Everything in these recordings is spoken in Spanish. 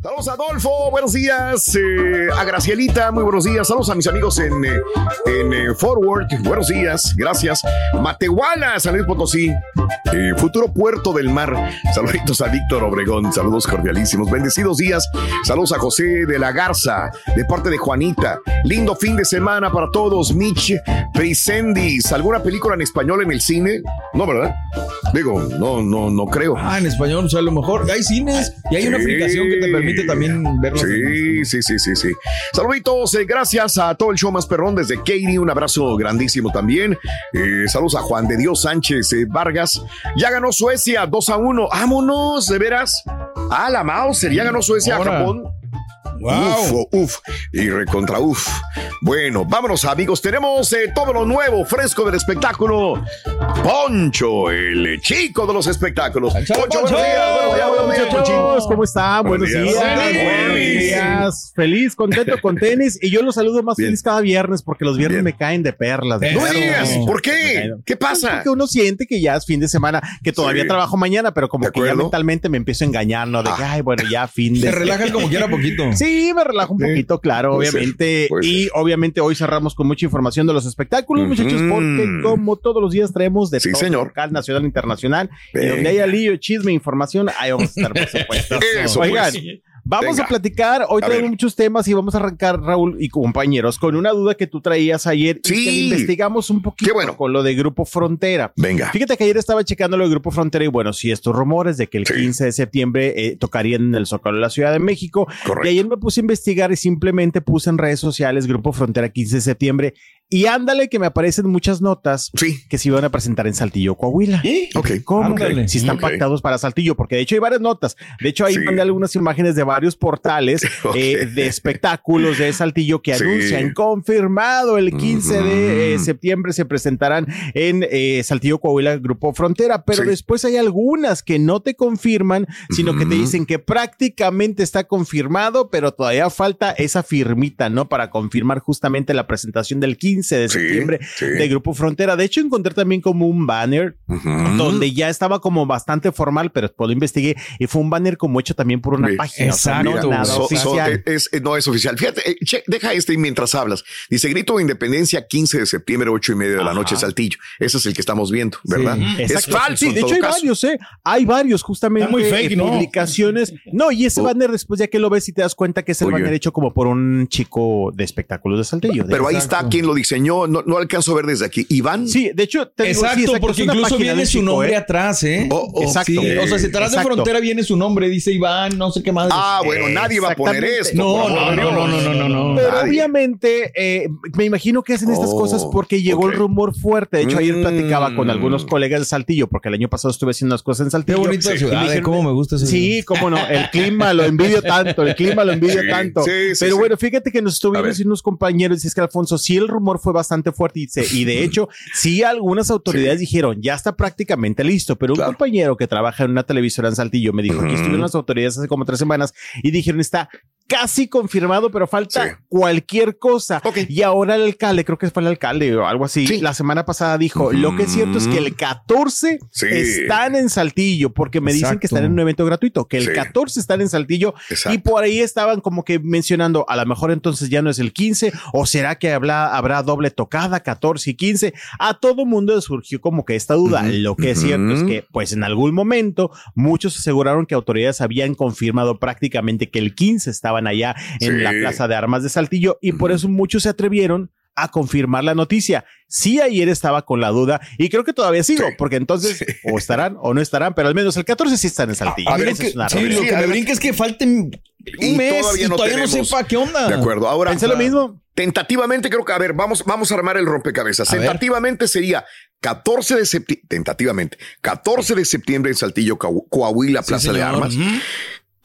Saludos a Adolfo, buenos días. Eh, a Gracielita, muy buenos días. Saludos a mis amigos en, eh, en eh, Forward, buenos días, gracias. Matehuala, San Luis Potosí, eh, futuro puerto del mar. Saluditos a Víctor Obregón, saludos cordialísimos. Bendecidos días. Saludos a José de la Garza, de parte de Juanita. Lindo fin de semana para todos. Mitch Peisendis, ¿alguna película en español en el cine? No, ¿verdad? Digo, no, no, no creo. Ah, en español, o sea, a lo mejor hay cines y hay una aplicación que te permite también verlo. Sí, sí, sí, sí, sí. Saluditos, eh, gracias a todo el show más perrón desde Katie, un abrazo grandísimo también. Eh, saludos a Juan de Dios Sánchez eh, Vargas. Ya ganó Suecia 2 a 1. Vámonos, de veras. Ah, la Mauser, ya ganó Suecia a. Japón. Wow. Uf, uf, y recontra uf. Bueno, vámonos amigos, tenemos eh, todo lo nuevo, fresco del espectáculo. Poncho, el chico de los espectáculos. ¡Al chavo Poncho, Poncho! buenos días, buenos días, buenos días. Muchachos, ¿cómo están? Buenos Buenos días. días. Buenos Buenos días. días. Feliz, contento con tenis. Y yo los saludo más Bien. feliz cada viernes porque los viernes Bien. me caen de perlas. No No Claro. digas, ¿por qué? ¿Qué pasa? Porque uno siente que ya es fin de semana, que todavía Sí. trabajo mañana, pero como ¿De que ya mentalmente me empiezo a engañar, ¿no? De que, Ah. ay, bueno, ya fin de Te relajan como quiera poquito. Sí, me relajo un Sí, poquito, claro, puede ser, obviamente. puede y ser. obviamente hoy cerramos con mucha información de los espectáculos, muchachos, porque como todos los días traemos de Sí, todo, señor. local, nacional, internacional. Y donde haya lío, chisme, información, ahí vamos a estar, por supuesto. Eso, Oigan, pues. Vamos Venga. a platicar. Hoy A tenemos ver. muchos temas y vamos a arrancar, Raúl y compañeros, con una duda que tú traías ayer y Sí. que investigamos un poquito Qué bueno. con lo de Grupo Frontera. Venga. Fíjate que ayer estaba checando lo de Grupo Frontera y bueno, sí, estos rumores de que el Sí. 15 de septiembre eh, tocarían en el Zócalo de la Ciudad de México. Correcto. Y ayer me puse a investigar y simplemente puse en redes sociales Grupo Frontera 15 de septiembre y ándale que me aparecen muchas notas Sí. que se iban a presentar en Saltillo, Coahuila. Ok. ¿Cómo? Ándale. Si están pactados para Saltillo, porque de hecho hay varias notas. De hecho, ahí Sí. mandé algunas imágenes de varios portales eh, de espectáculos de Saltillo que Sí. anuncian confirmado el 15 de eh, septiembre se presentarán en eh, Saltillo, Coahuila, Grupo Frontera. Pero Sí. después hay algunas que no te confirman, sino que te dicen que prácticamente está confirmado, pero todavía falta esa firmita, ¿no? Para confirmar justamente la presentación del 15 de Sí, septiembre sí. de Grupo Frontera. De hecho, encontré también como un banner Ujú. donde ya estaba como bastante formal, pero después lo investigué y fue un banner como hecho también por una Sí. página. o sea, Exacto, no nada. So- so- oficial. es, es- no es oficial. Fíjate, eh, che, deja este mientras hablas. Dice Grito de Independencia 15 de septiembre, 8 y media de la Ajá. noche, Saltillo. Ese es el que estamos viendo, ¿verdad? Sí. Es Exacto. falso. De hecho hay caso. varios, ¿eh? Hay varios justamente Está muy fake, eh, ¿no? publicaciones. No, y ese Oh. banner después ya que lo ves y te das cuenta que es el Oye. banner hecho como por un chico de espectáculos de Saltillo. de- Pero ahí Exacto. está quien lo diseñó. No, no alcanzo a ver desde aquí. Iván. Sí, de hecho, te digo, sí, Exacto, exacto, porque es incluso viene su nombre ¿eh? atrás, ¿eh? Oh, oh, Exacto. Sí, o sea, si atrás de Exacto. frontera viene su nombre, dice Iván, no sé qué más. Ah, bueno, nadie va a poner esto. No, no, no, no, no, no, no, no. Pero Nadie. obviamente, eh, me imagino que hacen estas Oh, cosas porque llegó el rumor fuerte. De hecho, ayer Mm. platicaba con algunos colegas de Saltillo, porque el año pasado estuve haciendo unas cosas en Qué Saltillo. bonita Y ciudad, me eh, dijeron, cómo me gusta esa Sí, cómo no, el clima lo envidio tanto, el clima lo envidio tanto. sí, sí, Pero bueno, fíjate que nos ver. diciendo unos compañeros, dice que Alfonso, sí el rumor fue bastante fuerte y, se- y de hecho, sí algunas autoridades dijeron, ya está prácticamente listo, pero un compañero que trabaja en una televisora en Saltillo me dijo, Ujú. estuvieron las autoridades hace como tres semanas y dijeron, está casi confirmado, pero falta Sí. cualquier cosa. Y ahora el alcalde, creo que fue el alcalde o algo así, Sí. la semana pasada dijo, lo que es cierto es que el 14 Sí. están en Saltillo, porque me dicen que están en un evento gratuito, que el Sí. 14 están en Saltillo Exacto. y por ahí estaban como que mencionando, a lo mejor entonces ya no es el 15, o será que habrá, habrá doble tocada, 14 y 15. A todo mundo surgió como que esta duda. Lo que es cierto es que, pues en algún momento, muchos aseguraron que autoridades habían confirmado prácticamente que el 15 estaban allá en Sí. la Plaza de Armas de Saltillo y por eso muchos se atrevieron a confirmar la noticia. Sí, ayer estaba con la duda y creo que todavía sigo, Sí. porque entonces o estarán o no estarán, pero al menos el 14 sí están en Saltillo. A ver, es una Sí, lo Sí, que me brinca es que falten Y un mes todavía y no todavía no sepa qué onda. De acuerdo. Ahora, Pensé lo mismo. tentativamente creo que, a ver, vamos, vamos a armar el rompecabezas. A ver. Tentativamente sería 14 de septiembre, tentativamente, 14 de septiembre en Saltillo, Coahu- Coahuila, Sí, Plaza de. Armas.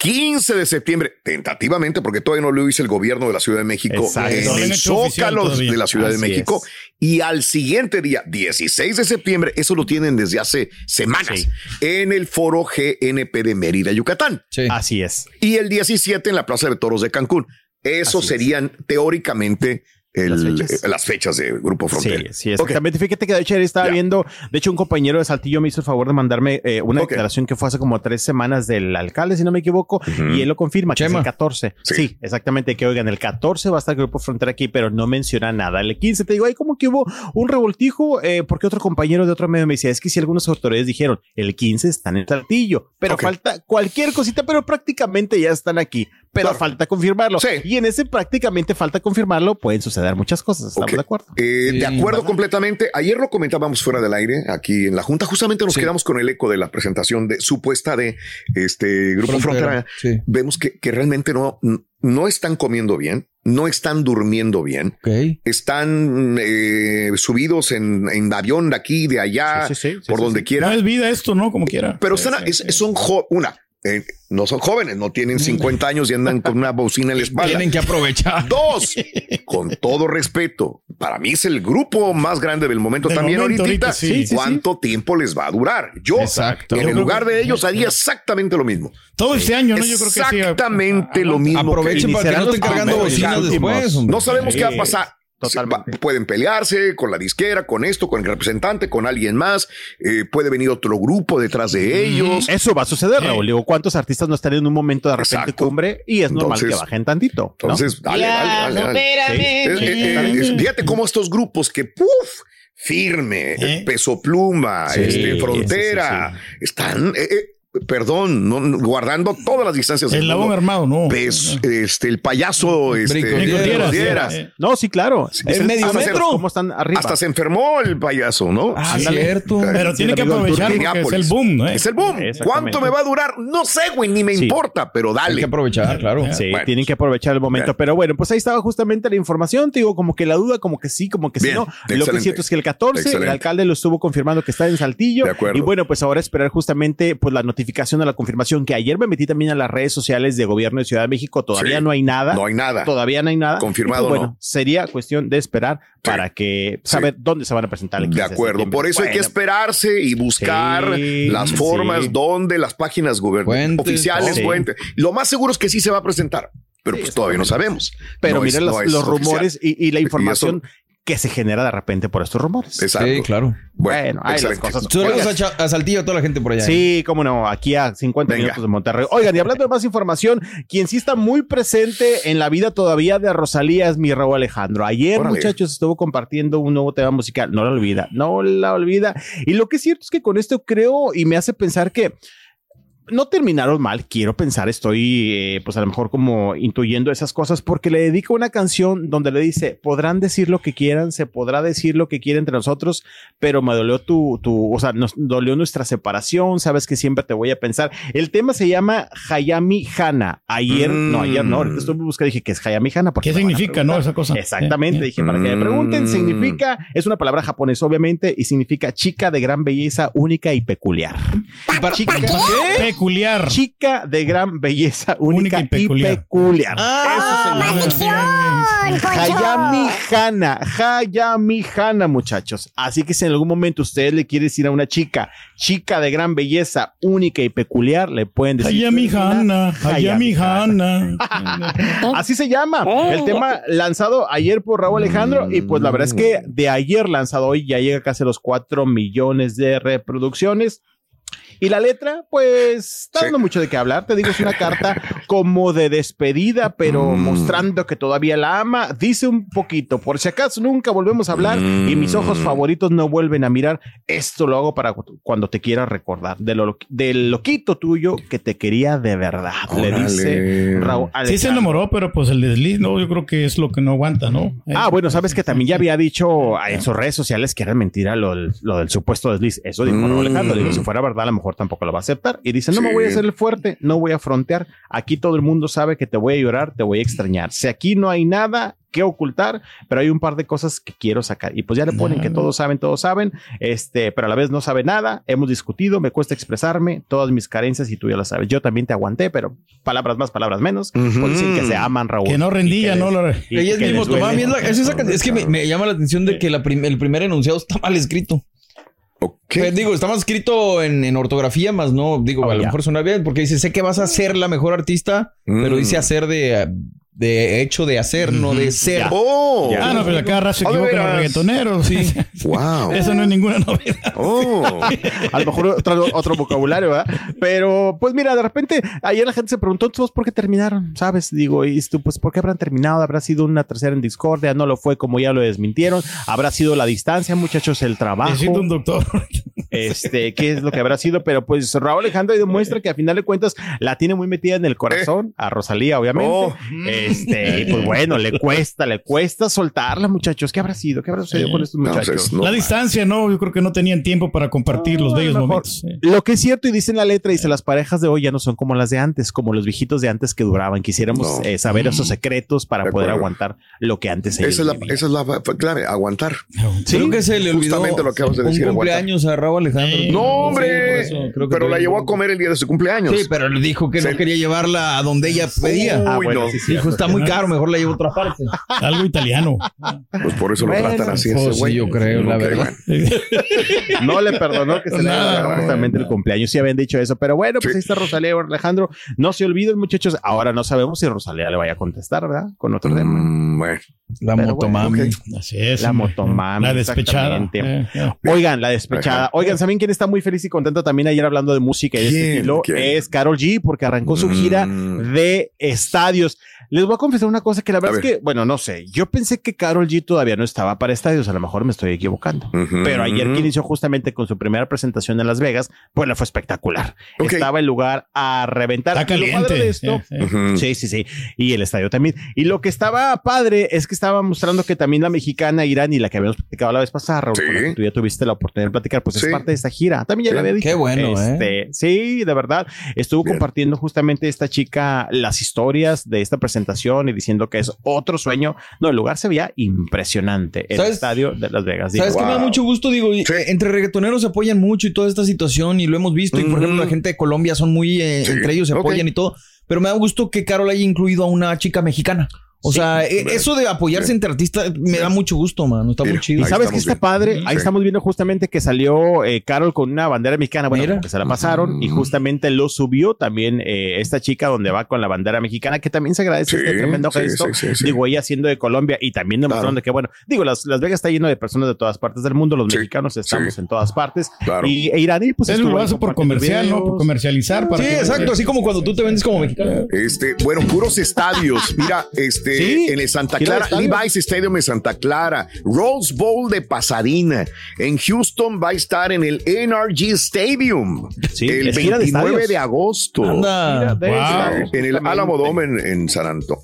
15 de septiembre, tentativamente, porque todavía no lo hizo el gobierno de la Ciudad de México Exacto. en el Zócalo de la Ciudad de México. es. Y al siguiente día, 16 de septiembre, eso lo tienen desde hace semanas, Sí. en el foro GNP de Mérida, Yucatán. Sí. Así es. Y el 17 en la Plaza de Toros de Cancún. Esos Así es. serían teóricamente el- Las eh, fechas. las fechas de Grupo Frontera. Sí, sí, exactamente. Fíjate que de hecho ayer estaba viendo, de hecho un compañero de Saltillo me hizo el favor de mandarme eh, una declaración que fue hace como tres semanas del alcalde, si no me equivoco, y él lo confirma, que es el 14. Sí. Sí. exactamente, que oigan, el 14 va a estar Grupo Frontera aquí, pero no menciona nada. El 15 te digo, hay como que hubo un revoltijo, eh, porque otro compañero de otro medio me decía, es que si algunas autoridades dijeron, el 15 están en Saltillo, pero falta cualquier cosita, pero prácticamente ya están aquí, pero Claro. falta confirmarlo. Sí. Y en ese prácticamente falta confirmarlo, pueden suceder muchas cosas, ¿estamos de acuerdo? Eh, Sí, de acuerdo ¿verdad? completamente. Ayer lo comentábamos fuera del aire aquí en la Junta. Justamente nos Sí. quedamos con el eco de la presentación de supuesta de este Grupo Frontera. Sí. Vemos que, que realmente no, no están comiendo bien, no están durmiendo bien, están eh, subidos en, en avión de aquí, de allá, Sí, sí, sí, por sí, donde sí. quiera. No es vida esto, ¿no? Como quiera. Pero están, es- son jo- una, eh, no son jóvenes, no tienen 50 años y andan con una bocina en la espalda. Tienen que aprovechar. Dos, con todo respeto, para mí es el grupo más grande del momento Del también momento, ahorita. ahorita, sí, sí, sí. ¿Cuánto tiempo les va a durar? Yo, Exacto. en el lugar de ellos, haría exactamente lo mismo. Todo este año, ¿no? Yo creo que. Exactamente lo mismo. que- Aprovechen para que no estén cargando bocinas después. No sabemos qué va a pasar. Totalmente. Va- Pueden pelearse con la disquera, con esto, con el representante, con alguien más. Eh, puede venir otro grupo detrás de ellos. Eso va a suceder, Sí. Raúl. Digo, ¿cuántos artistas no están en un momento de repente Exacto. cumbre? Y es normal Entonces- que bajen tantito. ¿no? Entonces, dale, dale, dale, dale. Sí. Eh, eh, eh, fíjate cómo estos grupos que, puf, firme, ¿Eh? peso pluma, Sí, este, sí, frontera, están, eh, eh, perdón, no, guardando todas las distancias. El labón armado, no. Pes- este, el payaso, este, Dieras, Dieras. Eh, No, sí, claro. Sí, Es ¿En medio hasta metro? ¿Cómo están arriba? Hasta se enfermó el payaso, ¿no? Ah, cierto. Pero Sí, tiene que aprovechar porque es el boom, ¿no? Es el boom. ¿Cuánto me va a durar? No sé, güey, ni me Sí. importa, pero Hay dale. que aprovechar, claro. Sí, Bueno. tienen que aprovechar el momento. Pero bueno, pues ahí estaba justamente la información. Te digo, como que la duda, como que sí, como que sí, Bien, no. Lo que es cierto es que el 14, Excelente. el alcalde lo estuvo confirmando que está en Saltillo. De acuerdo. Y bueno, pues ahora esperar justamente pues la notificación de la confirmación que ayer me metí también a las redes sociales de gobierno de Ciudad de México. Todavía Sí. no hay nada. No hay nada. Todavía no hay nada. Confirmado, pues, bueno, no. sería cuestión de esperar para que saber dónde se van a presentar. el De 15 acuerdo, septiembre. por eso hay que esperarse y buscar Sí, las sí. formas donde las páginas gubernamentales Fuentes, oficiales, sí. fuentes. Lo más seguro es que sí se va a presentar, pero Sí, pues todavía no sabemos. Pero No miren los, no los rumores y, y la Y información que se genera de repente por estos rumores. Exacto. Sí, claro. Bueno, ahí las cosas. Saludos a, Saltillo, a toda la gente por allá. ¿eh? Sí, cómo no, aquí a 50 Venga. minutos de Monterrey. Oigan, y hablando de más información, quien sí está muy presente en la vida todavía de Rosalía es mi Raúl Alejandro. Ayer, Órale. muchachos, estuvo compartiendo un nuevo tema musical. No la olvida, no la olvida. Y lo que es cierto es que con esto creo y me hace pensar que no terminaron mal, quiero pensar, estoy eh, pues a lo mejor como intuyendo esas cosas porque le dedico una canción donde le dice, podrán decir lo que quieran, se podrá decir lo que quiera entre nosotros, pero me dolió tu, tu, o sea, nos dolió nuestra separación, sabes que siempre te voy a pensar. El tema se llama Hayami Hana. Ayer, Mm. no, ayer no, ahorita estuve buscando, dije que es Hayami Hana. porque ¿Qué significa, no? Esa cosa. Exactamente, Eh, dije, para que me pregunten, Mm. significa, es una palabra japonesa obviamente, y significa chica de gran belleza, única y peculiar. Para- Chica, Peculiar. chica de gran belleza, única, Única y y peculiar. peculiar. Ah, Eso se llama. Hayami Hana, Hayami Hana, muchachos. Así que si en algún momento ustedes le quieren decir a una chica, chica de gran belleza, única y peculiar, le pueden decir. Hayami Hanna, Hayami Hanna. Así se llama. El tema lanzado ayer por Raúl Alejandro. Y pues la verdad es que de ayer lanzado hoy ya llega casi a los 4 millones de reproducciones. Y la letra, pues, está dando mucho de qué hablar. Te digo, es una carta como de despedida, pero Mm. mostrando que todavía la ama. Dice un poquito, por si acaso nunca volvemos a hablar y mis ojos Mm. favoritos no vuelven a mirar. Esto lo hago para cu- cuando te quieras recordar de lo, del loquito tuyo que te quería de verdad. Le dice Raúl. Sí se Alejandro. enamoró, pero pues el desliz, no, yo creo que es lo que no aguanta, ¿no? Eh, Ah, bueno, sabes que también ya había dicho en sus redes sociales que era mentira lo del, lo del supuesto desliz. Eso dijo Mm. Alejandro. Digo, si fuera verdad, a lo mejor tampoco lo va a aceptar. Y dice, no me voy a hacer el fuerte, no voy a frontear. Aquí todo el mundo sabe que te voy a llorar, te voy a extrañar. Si aquí no hay nada que ocultar, pero hay un par de cosas que quiero sacar. Y pues ya le ponen que todos saben, todos saben, este, pero a la vez no sabe nada. Hemos discutido, me cuesta expresarme todas mis carencias y tú ya lo sabes. Yo también te aguanté, pero palabras más, palabras menos. Ujú. Por decir que se aman, Raúl. que no rendía, ¿no? Lo- es es, la- es esa can- es que me, me llama la atención de que la prim- el primer enunciado está mal escrito. Ok. Pues, digo, está mal escrito en, en ortografía, más no, digo, Oh, a lo mejor suena bien, porque dice, sé que vas a ser la mejor artista, pero Mm. dice hacer de, de hecho de hacer, no de ser. Oh. Ya. Ah, no, pero acá raza se ¿de equivocan los reggaetoneros. Sí. Wow. Eso no es ninguna novedad. Oh. A lo mejor otro, otro vocabulario, ¿verdad? Pero, pues mira, de repente, ayer la gente se preguntó, entonces, ¿por qué terminaron? ¿Sabes? Digo, y tú, pues, ¿por qué habrán terminado? ¿Habrá sido una tercera en discordia? ¿No lo fue como ya lo desmintieron? ¿Habrá sido la distancia, muchachos, el trabajo? Necesito un doctor. Este, ¿qué es lo que habrá sido? Pero, pues, Raúl Alejandro demuestra que a final de cuentas la tiene muy metida en el corazón, a Rosalía, obviamente. Oh. Este, y pues bueno, le cuesta, le cuesta soltarla, muchachos. ¿Qué habrá sido? ¿Qué habrá sucedido con estos muchachos? pues, no. La distancia, no, yo creo que no tenían tiempo para compartir los No, a bellos momentos. Lo que es cierto, y dice en la letra, dice, las parejas de hoy ya no son como las de antes, como los viejitos de antes que duraban. Quisiéramos No. eh, saber esos secretos para De poder aguantar lo que antes ellos Esa es la, esa es la clave, aguantar. Sí, Creo que se le olvidó Justamente lo acabas de decir, un cumpleaños a Raúl Alejandro. Sí. No, Sí, hombre. por eso creo que pero la llevó a comer el día de su cumpleaños. Sí, pero le dijo que Se- no quería llevarla a donde ella pedía. Ah, Uy, bueno, no. sí, sí. Dijo, está muy caro, mejor la llevo a otra parte. Algo italiano. Pues por eso lo tratan así ese sí, güey. yo creo, la verdad. No le perdonó que se le Nada, haya justamente el cumpleaños. Sí habían dicho eso, pero bueno, pues Sí. ahí está Rosalía Alejandro. No se olviden, muchachos. Ahora no sabemos si Rosalía le vaya a contestar, ¿verdad? Con otro tema. Mm, bueno. La Pero motomami. bueno, Así es. La hombre. motomami, La despechada. Eh, eh. Oigan, la despechada. Oigan, ¿saben quién está muy feliz y contenta también ayer hablando de música y de este estilo? ¿Quién? Es Carol G, porque arrancó su gira Mm. de estadios. Les voy a confesar una cosa que la verdad A es que, bueno, no sé. Yo pensé que Carol G todavía no estaba para estadios. A lo mejor me estoy equivocando. Pero ayer que inició justamente con su primera presentación en Las Vegas, pues le fue espectacular. Estaba el lugar a reventar. Está lo padre caliente. de esto, eh, eh. Sí, sí, sí. Y el estadio también. Y lo que estaba padre es que estaba mostrando que también la mexicana Irán y la que habíamos platicado la vez pasada, Raúl, Sí. con la que tú ya tuviste la oportunidad de platicar, pues Sí. es parte de esta gira. También ya Sí. la había dicho. Qué bueno, ¿eh? Este, Sí, de verdad. Estuvo Bien. compartiendo justamente esta chica las historias de esta presentación y diciendo que es otro sueño. No, el lugar se veía impresionante. El ¿Sabes? estadio de Las Vegas. Digo, ¿Sabes qué me da wow. mucho gusto? Digo, eh, entre reggaetoneros se apoyan mucho y toda esta situación y lo hemos visto. Y por ejemplo, la gente de Colombia son muy, eh, Sí. entre ellos se Ok. apoyan y todo. Pero me da gusto que Carol haya incluido a una chica mexicana. O Sí. sea, eh, eso de apoyarse entre artistas me da mucho gusto, mano. Está Mira, muy chido. Y sabes que está bien. padre, ahí Sí. estamos viendo justamente que salió eh, Carol con una bandera mexicana, bueno, Mira. que se la pasaron y justamente lo subió también eh, esta chica donde va con la bandera mexicana, que también se agradece Sí, este tremendo sí, gesto. sí, sí, sí. Digo, ella siendo de Colombia y también demostrando que, bueno, digo, Las, Las Vegas está lleno de personas de todas partes del mundo, los Sí, mexicanos estamos sí. en todas partes Claro. y e pues estuvo lo hace por comercial, ¿no? Por comercializar. Para Sí, exacto. Así como cuando tú te vendes como mexicano. Este, bueno, puros estadios. Mira, este, Sí, en el Santa Clara. Levi's Stadium en Santa Clara, Rose Bowl de Pasadena. En Houston va a estar en el NRG Stadium Sí, el es gira de 29 de, agosto. Anda. Mira, de Wow. estadios, En el. Alamo Dome en, en San Antonio.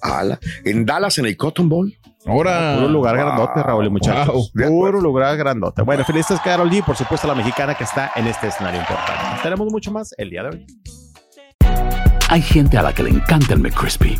En Dallas en el Cotton Bowl. Ahora. Puro lugar grandote, Raúl y muchachos. Wow. De Puro lugar grandote. Bueno, felices Carol G, por supuesto la mexicana que está en este escenario importante. Tenemos mucho más el día de hoy. Hay gente a la que le encanta el McCrispy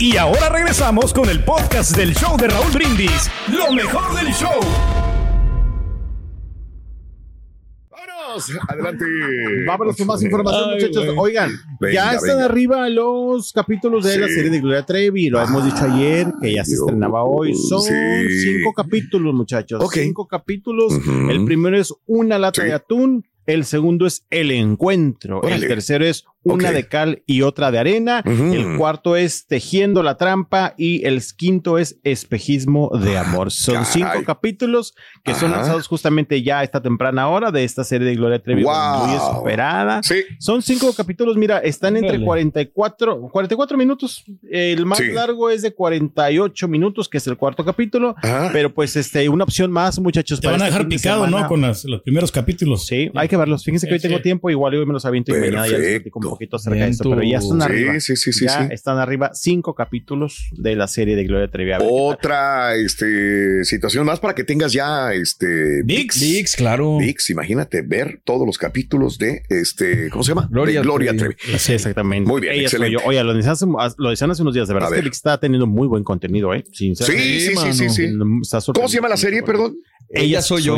Y ahora regresamos con el podcast del show de Raúl Brindis. Lo mejor del show. Vámonos, adelante. Vámonos con más información, Ay, muchachos. Oigan, Venga, ya están venga. arriba los capítulos de la serie de Gloria Trevi. Lo hemos dicho ayer, que ya se estrenaba hoy. Son Sí. cinco capítulos, muchachos. Ok. Cinco capítulos. El primero es una lata Sí. de atún. El segundo es el encuentro. Órale. El tercero es una de cal y otra de arena. El cuarto es tejiendo la trampa y el quinto es espejismo de amor. Son caray. cinco capítulos que son lanzados justamente ya a esta temprana hora de esta serie de Gloria Trevi Wow. muy esperada. Sí, Son cinco capítulos, mira, están entre Órale. 44, 44 minutos. El más Sí. largo es de 48 minutos, que es el cuarto capítulo. Ajá. Pero pues este, una opción más, muchachos. Te para van a este dejar de picado. ¿no? Con las- los primeros capítulos. Sí, hay que verlos. Fíjense que hoy tengo tiempo, igual hoy me los aviento y mañana ya Perfecto. Poquito acerca de esto, pero ya están arriba. Sí, sí, sí, sí, ya sí. están arriba cinco capítulos de la serie de Gloria Trevi. Otra este, situación más para que tengas ya este Vix. Dix, claro. VIX, imagínate ver todos los capítulos de este, ¿cómo se llama? Gloria De Gloria Trevi. Trevi. Sí, exactamente. Muy bien, Ella excelente. yo. Oye, lo decían, hace, lo decían hace unos días, de verdad, es que. Vic está teniendo muy buen contenido, ¿eh? Sinceramente. Sí, sí, sí, mano. sí, sí. Está ¿Cómo se llama la serie, perdón? Ella soy yo.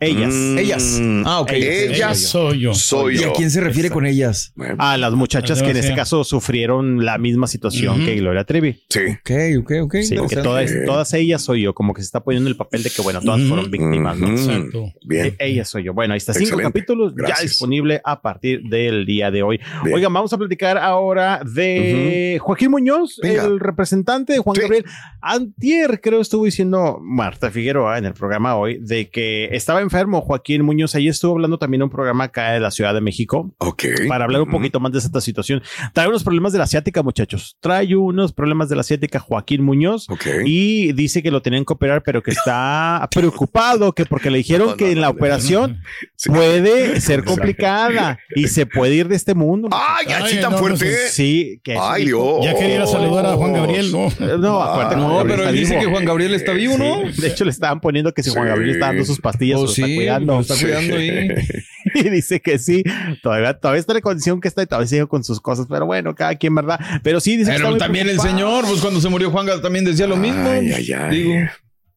Ellas. Mm, Ellas. Ah, ok. Ellas. Ella soy yo. Soy ¿Y yo. a quién se refiere con ellas? Bueno, A las muchachas que en este caso sufrieron la misma situación Ujú. que Gloria Trevi. sí. Ok, ok, ok. Sí, que interesante. todas, todas ellas soy yo, como que se está poniendo el papel de que, bueno, todas fueron víctimas, ¿no? Exacto. Bien. E- Ella soy yo. Bueno, ahí está, cinco Excelente. capítulos ya Gracias. disponible a partir del día de hoy. Bien. Oigan, vamos a platicar ahora de Joaquín Muñoz, Venga. el representante de Juan Sí. Gabriel. Antier, creo, estuvo diciendo Marta Figueroa en el programa hoy de que estaba enfermo Joaquín Muñoz. Ahí estuvo hablando también en un programa acá de la Ciudad de México Ok. para hablar un poquito más de esta situación. Trae unos problemas de la asiática, muchachos. Trae unos problemas de la asiática Joaquín Muñoz. Y dice que lo tenían que operar, pero que está preocupado, que porque le dijeron No, que no, en la no, operación Sí. puede ser complicada y se puede ir de este mundo. Ay, así tan no, fuerte. no Sí, que Ay. Dios. Ya quería ir a saludar a Juan Gabriel, ¿no? No, acuérdate, No, Gabriel pero él dice vivo. que Juan Gabriel está vivo, ¿no? Sí, De hecho, le estaban poniendo que si Juan. Gabriel está dando sus pastillas, Oh, o está sí, cuidando. lo está cuidando ahí. Y dice que sí, todavía, todavía está en la condición que está y todavía sigue con sus cosas, pero bueno, cada quien, ¿verdad? Pero sí, dice que está Pero también el señor, pues cuando se murió Juan Gabriel también decía lo mismo. Ay, ay, ay. Digo,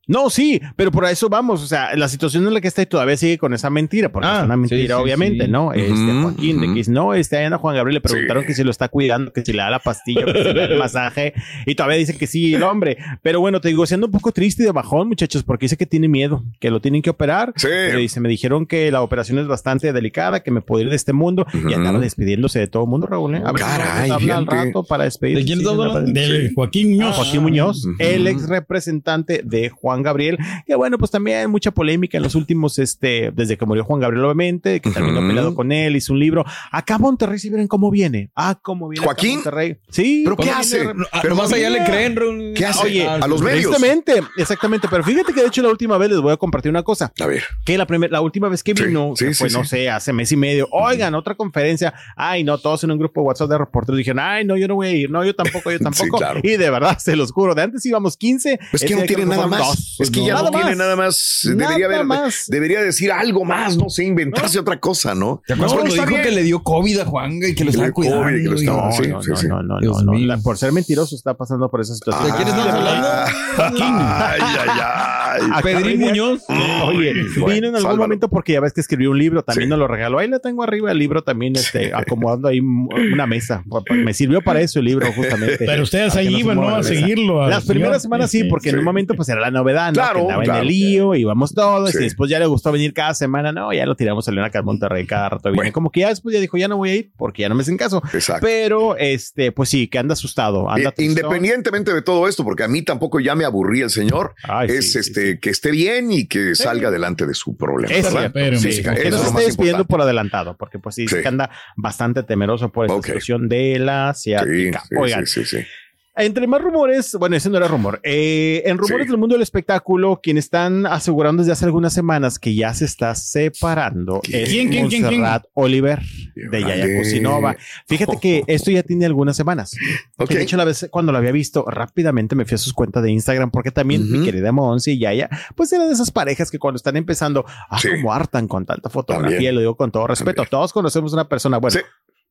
No, sí, pero por eso vamos. O sea, la situación en la que está y todavía sigue con esa mentira, porque Ah, es una sí, mentira, sí, obviamente, sí. ¿no? Este Joaquín, de dice, no, este anda Juan Gabriel, le preguntaron Sí. que si lo está cuidando, que si le da la pastilla, que si le da el masaje, y todavía dicen que sí, el hombre. Pero bueno, te digo, siendo un poco triste y de bajón, muchachos, porque dice que tiene miedo, que lo tienen que operar. Sí. Pero dice, me dijeron que la operación es bastante delicada, que me puedo ir de este mundo, y andaba despidiéndose de todo el mundo, Raúl, ¿eh? A ver Caray, habla al rato para despedirse. ¿De quién hablando? Joaquín Muñoz. Joaquín Muñoz, el ex representante de Juan Gabriel, que bueno, pues también mucha polémica en los últimos, este, desde que murió Juan Gabriel, obviamente, que terminó Ujú. peleado con él, hizo un libro. Acá Monterrey, si miren cómo viene. Ah, cómo viene. acá ¿Joaquín? Monterrey. Sí. ¿Pero qué ¿cómo hace? viene? Pero más más allá le creen. ¿Qué hace? Oye, a los medios. Exactamente, exactamente. Pero fíjate que de hecho la última vez les voy a compartir una cosa. A ver. Que la primera, la última vez que vino, sí, que sí, fue, no sé, hace mes y medio, oigan, otra conferencia. Ay, no, todos en un grupo de WhatsApp de reporteros dijeron, ay, no, yo no voy a ir, no, yo tampoco, yo tampoco. claro. Y de verdad, se los juro, de antes íbamos 15. Es que no tiene nada fueron más. dos. Es que ya Nada no tiene más. nada más. Nada Debería haber, más. debería decir algo más, no sé, inventarse otra cosa, ¿no? ¿Te acuerdas No, cuando dijo bien. que le dio COVID a Juan y que lo estaba dio cuidando? COVID y que lo estaba- No, sí, no, sí, no, sí. no, no, por ser mentiroso está pasando por esa situación. ¿De quién estamos hablando? Ay, ay, ay. Pedrín Muñoz. Oye, vino en algún momento porque ya ves que escribió un libro, también nos lo regaló. Ahí le tengo arriba el libro también, este, acomodando ahí una mesa. Me sirvió para eso el libro, justamente. Pero ustedes ahí iban, ¿no? A seguirlo. Las primeras semanas sí, porque en un momento pues era la novedad ¿verdad? ¿no? Claro, Que andaba claro. en el lío, íbamos todos, Sí. y después ya le gustó venir cada semana, no, ya lo tiramos a León acá en Monterrey cada rato. Viene Bueno. como que ya después ya dijo, ya no voy a ir porque ya no me hacen caso. Exacto. Pero, este, pues sí, que anda asustado. Anda Eh. Independientemente de todo esto, porque a mí tampoco ya me aburrí el señor, Ay, es sí, este sí. que esté bien y que salga adelante de su problema. Es Pero, sí, eso no es lo más por adelantado, porque pues sí, Sí. que anda bastante temeroso por esta Ok. situación de la Sí, ciática. sí, Oigan, sí, sí, sí. Entre más rumores, bueno, ese no era rumor. Eh, en rumores Sí. del mundo del espectáculo, quienes están asegurando desde hace algunas semanas que ya se está separando ¿Quién? es ¿Quién, quién, quién? Montserrat Oliver de. Yaya Cosinova. Fíjate que esto ya tiene algunas semanas. De hecho, la vez cuando lo había visto, rápidamente me fui a sus cuentas de Instagram, porque también mi querida Monsi y Yaya, pues eran de esas parejas que cuando están empezando, ah, Sí. como hartan con tanta fotografía, También. lo digo con todo respeto. También. Todos conocemos una persona, bueno, Sí.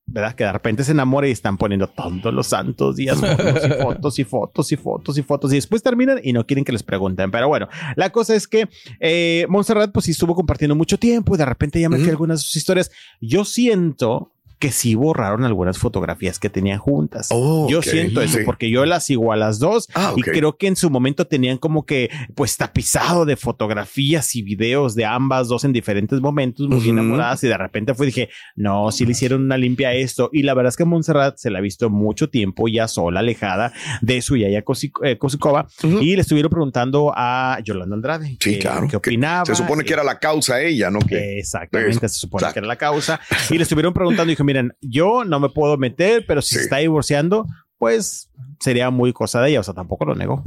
¿Verdad? Que de repente se enamora y están poniendo todos los santos días fotos y fotos y fotos y fotos y fotos y después terminan y no quieren que les pregunten. Pero bueno, la cosa es que eh, Montserrat pues sí estuvo compartiendo mucho tiempo y de repente ya me fui algunas de sus historias. Yo siento que sí borraron algunas fotografías que tenían juntas. Oh, yo siento eso porque yo las sigo a las dos Ah, y creo que en su momento tenían como que pues tapizado de fotografías y videos de ambas dos en diferentes momentos muy enamoradas y de repente fue dije no sí le hicieron una limpia a esto y la verdad es que Montserrat se la ha visto mucho tiempo ya sola alejada de su Yaya eh, Kosikova y le estuvieron preguntando a Yolanda Andrade Sí, que- claro. qué opinaba Se supone que era la causa ella, ¿no? Que Exactamente, Eso, se supone exacto. que era la causa. Y le estuvieron preguntando y dijo, miren, yo no me puedo meter, pero si Sí. se está divorciando, pues sería muy cosa de ella. O sea, tampoco lo negó.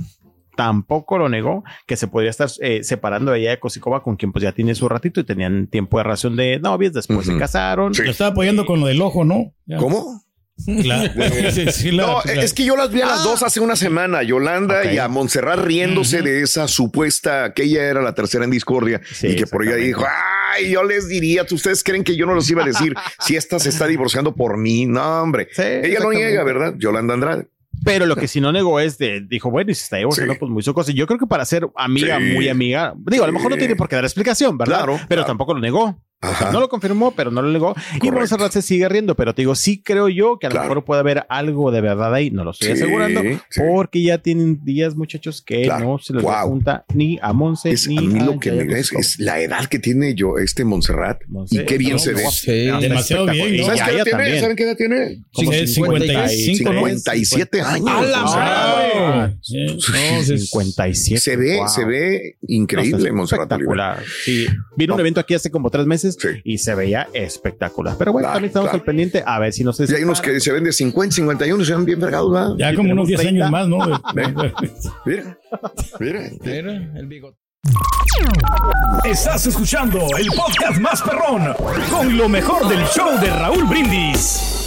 Tampoco lo negó que se podría estar eh, separando de ella de Kosikova, con quien pues ya tiene su ratito y tenían tiempo de relación de novios, después se casaron. Sí. Lo estaba apoyando con lo del ojo, ¿no? Ya. ¿Cómo? La- sí, sí, la- No, es que yo las vi a las Ah. dos hace una semana, Yolanda y a Montserrat riéndose de esa supuesta que ella era la tercera en discordia Sí, y que por ella dijo, ay, yo les diría, ¿ustedes creen que yo no los iba a decir si esta se está divorciando por mí? No, hombre. Sí, ella no niega, ¿verdad? Yolanda Andrade. Pero lo que sí no negó es de, dijo, bueno, y si está divorciando, Sí. pues muy su cosa. Yo creo que para ser amiga, Sí. muy amiga, digo, a lo mejor no tiene por qué dar explicación, ¿verdad? Claro, Pero claro. tampoco lo negó. Ajá. no lo confirmó, pero no lo negó. Y Correcto. Montserrat se sigue riendo, pero te digo, sí creo yo que a lo mejor puede haber algo de verdad ahí. No lo estoy Sí, asegurando, sí. porque ya tienen días, muchachos, que Claro. no se les Wow. junta ni a Monse Es, ni a mí lo que me es, es la edad que tiene yo, este Montserrat. Monse, y qué bien no, se ve. no, Sí, demasiado bien, ¿Sabes qué edad tiene? ¿Saben qué edad tiene? Como Sí, 55, ¿no? 57 años. ¡A la Montserrat. madre! Sí. No, sí, es- 57. Se ve, Wow. se ve increíble, Oliver. espectacular. Sí, vino un evento aquí hace como tres meses Sí. y se veía espectacular. Pero bueno, Claro, también estamos claro. al pendiente a ver si no se Y hay unos que se ven de 50, 51, se ven bien fregados, ¿verdad? Ya como unos tenemos 10 30. años más, ¿no? Mira, mira. Mira, el bigote. Estás escuchando el podcast más perrón con lo mejor del show de Raúl Brindis.